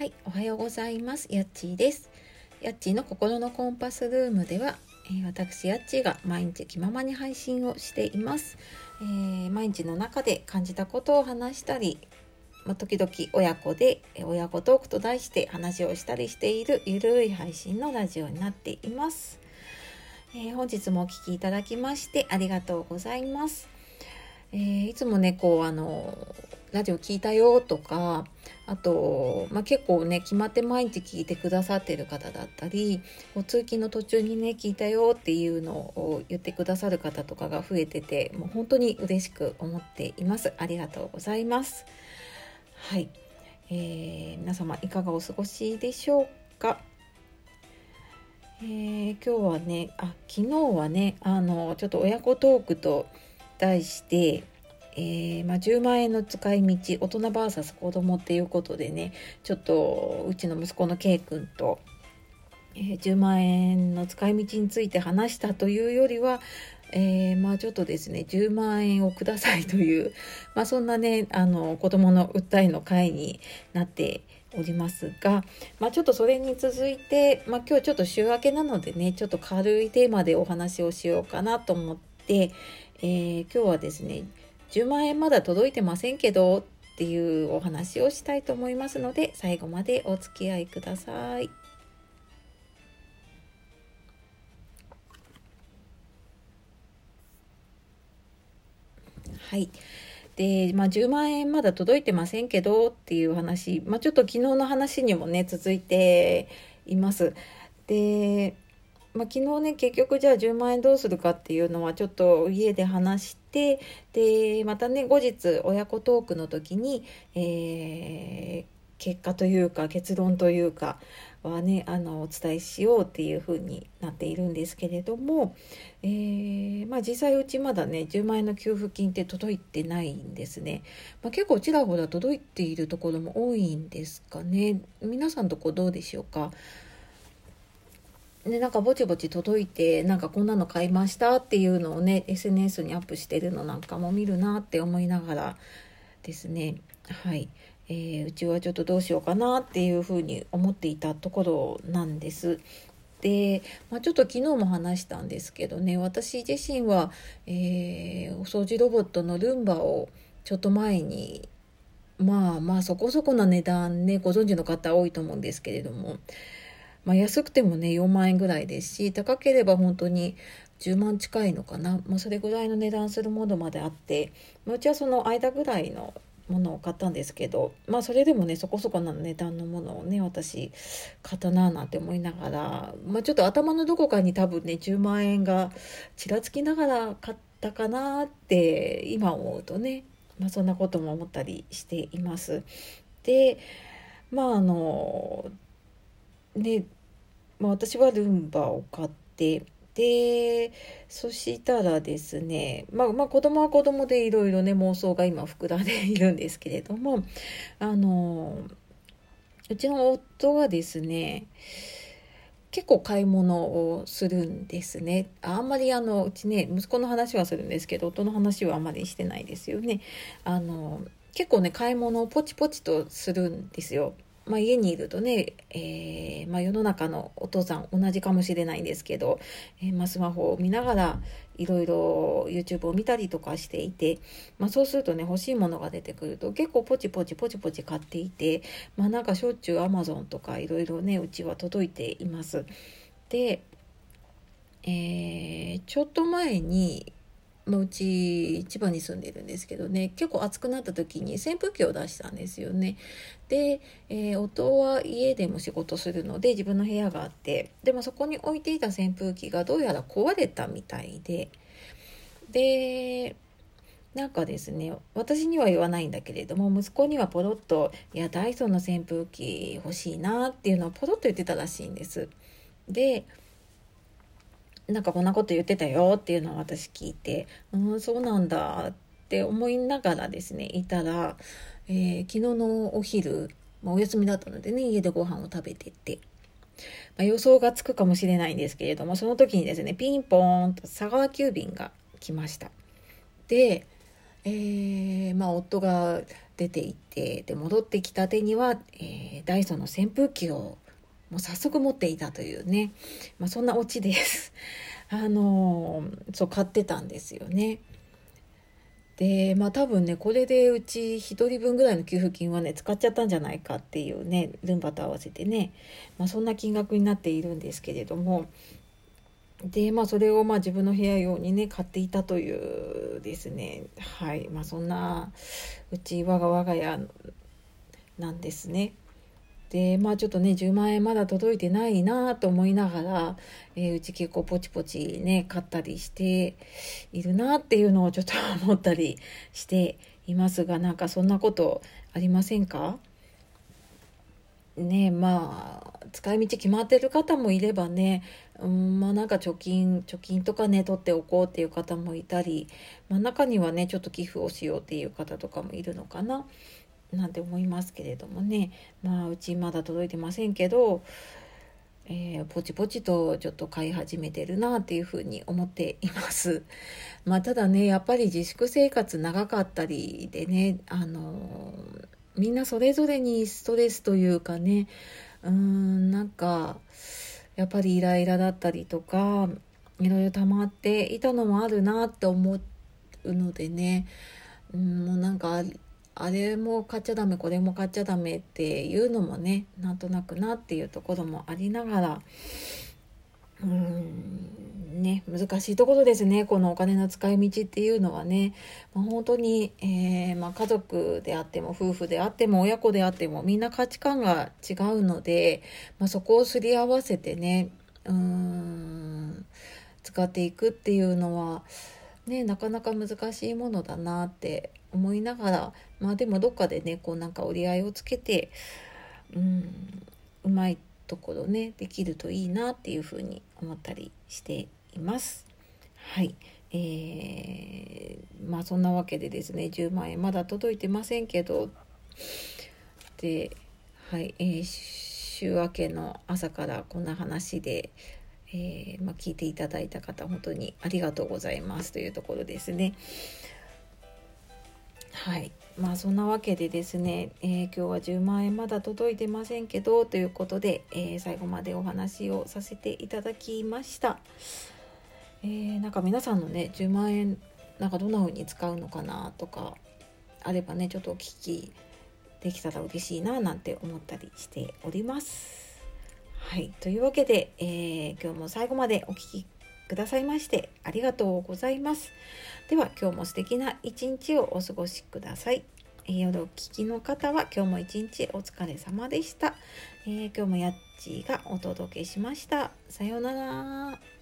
はい、おはようございます。やっちーです。やっちーの心のコンパスルームでは、えー、私やっちーが毎日気ままに配信をしています。えー、毎日の中で感じたことを話したり、ま、時々親子で親子トークと題して話をしたりしているゆるい配信のラジオになっています。えー、本日もお聴きいただきましてありがとうございます。え、いつもねこうあのラジオ聞いたよとかあと、まあ、結構ね決まって毎日聞いてくださってる方だったり通勤の途中にね聞いたよっていうのを言ってくださる方とかが増えててもう本当に嬉しく思っています。ありがとうございます。はい、えー、皆様いかがお過ごしでしょうか？えー、今日はねあ昨日はねあのちょっと親子トークと題してえー、まあ、10万円の使い道大人 VS 子供っていうことでねちょっとうちの息子の K 君と、えー、10万円の使い道について話したというよりは、えー、まあちょっとですね10万円をくださいという、まあ、そんなねあの子供の訴えの会になっておりますが、まあ、ちょっとそれに続いて、まあ、今日ちょっと週明けなのでねちょっと軽いテーマでお話をしようかなと思って、えー、今日はですね10万円まだ届いてませんけどっていうお話をしたいと思いますので最後までお付き合いください。はい。で、まあ、10万円まだ届いてませんけどっていう話、まあ、ちょっと昨日の話にもね続いています。でまあ、昨日ね結局じゃあ10万円どうするかっていうのはちょっと家で話してでまたね後日親子トークの時に、えー、結果というか結論というかはねあのお伝えしようっていう風になっているんですけれども、えー、まあ、実際うちまだね10万円の給付金って届いてないんですね、まあ、結構ちらほら届いているところも多いんですかね。皆さんとこどうでしょうか？でなんかぼちぼち届いてなんかこんなの買いましたっていうのをね SNS にアップしてるのなんかも見るなって思いながらですねはい、えー、うちはちょっとどうしようかなっていうふうに思っていたところなんです。で、まあ、ちょっと昨日も話したんですけどね私自身は、えー、お掃除ロボットのルンバをちょっと前にまあまあそこそこな値段ねご存知の方多いと思うんですけれどもまあ、安くてもね4万円ぐらいですし高ければ本当に10万近いのかな、まあ、それぐらいの値段するものまであって、まあ、うちはその間ぐらいのものを買ったんですけどまあそれでもねそこそこな値段のものをね私買ったななんて思いながら、まあ、ちょっと頭のどこかに多分ね10万円がちらつきながら買ったかなって今思うとね、まあ、そんなことも思ったりしています。でまああので、まあ、私はルンバを買ってでそしたらですねまあまあ子供は子供でいろいろね妄想が今膨らんでいるんですけれどもあのうちの夫はですね結構買い物をするんですね。あんまりあのうちね息子の話はするんですけど夫の話はあんまりしてないですよね。あの結構ね買い物をポチポチとするんですよ。まあ、家にいるとね、えー、まあ、世の中のお父さん同じかもしれないんですけど、えー、まあ、スマホを見ながらいろいろ YouTube を見たりとかしていて、まそうするとね欲しいものが出てくると結構ポチポチポチポチ買っていて、まなんかしょっちゅう Amazon とかいろいろねうちは届いています。で、えー、ちょっと前にまあ、うち千葉に住んでるんですけどね結構暑くなった時に扇風機を出したんですよね。で、えー、夫は家でも仕事するので自分の部屋があってでもそこに置いていた扇風機がどうやら壊れたみたいででなんかですね私には言わないんだけれども息子にはポロッと「いやダイソンの扇風機欲しいな」っていうのをポロッと言ってたらしいんです。でなんかこんなこと言ってたよっていうのを私聞いて、うん、そうなんだって思いながらですね、いたら、えー、昨日のお昼、まあ、お休みだったのでね、家でご飯を食べてて、まあ、予想がつくかもしれないんですけれども、その時にですね、ピンポーンと佐川急便が来ました。で、えー、まあ、夫が出て行ってで戻ってきた手には、えー、ダイソンの扇風機をもう早速持っていたというね、まあ、そんなオチです。あのそう買ってたんですよね。でまあ多分ねこれでうち1人分ぐらいの給付金はね使っちゃったんじゃないかっていうねルンバと合わせてね、まあ、そんな金額になっているんですけれどもでまあそれをまあ自分の部屋用にね買っていたというですねはいまあそんなうち我が我が家なんですね。でまあちょっとね10万円まだ届いてないなと思いながら、えー、うち結構ポチポチね買ったりしているなっていうのをちょっと思ったりしていますがなんかそんなことありませんか？ねまあ使い道決まってる方もいればねうんまあなんか貯金貯金とかね取っておこうっていう方もいたり、まあ、中にはねちょっと寄付をしようっていう方とかもいるのかな。なんて思いますけれどもねまあうちまだ届いてませんけど、えー、ポチポチとちょっと買い始めてるなっていうふうに思っています。まあ、ただねやっぱり自粛生活長かったりでねあのみんなそれぞれにストレスというかねうーんなんかやっぱりイライラだったりとかいろいろ溜まっていたのもあるなって思うのでねうんもうなんかあれも買っちゃダメこれも買っちゃダメっていうのもねなんとなくなっていうところもありながらうんね難しいところですねこのお金の使い道っていうのはね、まあ、本当に、えー、まあ、家族であっても夫婦であっても親子であってもみんな価値観が違うので、まあ、そこをすり合わせてねうん使っていくっていうのはねなかなか難しいものだなって思いながらまあでもどっかでねこうなんか折り合いをつけてうんうまいところねできるといいなっていうふうに思ったりしています。はいえー、まあそんなわけでですね10万円まだ届いてませんけどではい、えー、週明けの朝からこんな話でえー、まあ、聞いていただいた方本当にありがとうございますというところですね。はいまあそんなわけでですね、えー、今日は10万円まだ届いてませんけどということで、えー、最後までお話をさせていただきました、えー、なんか皆さんのね10万円なんかどんな風に使うのかなとかあればねちょっとお聞きできたら嬉しいななんて思ったりしております。はい。というわけで、え今日も最後までお聴きくださいましてありがとうございます。では今日も素敵な一日をお過ごしください。え、夜お聞きの方は今日も一日お疲れ様でした。えー、今日もやっちーがお届けしました。さようなら。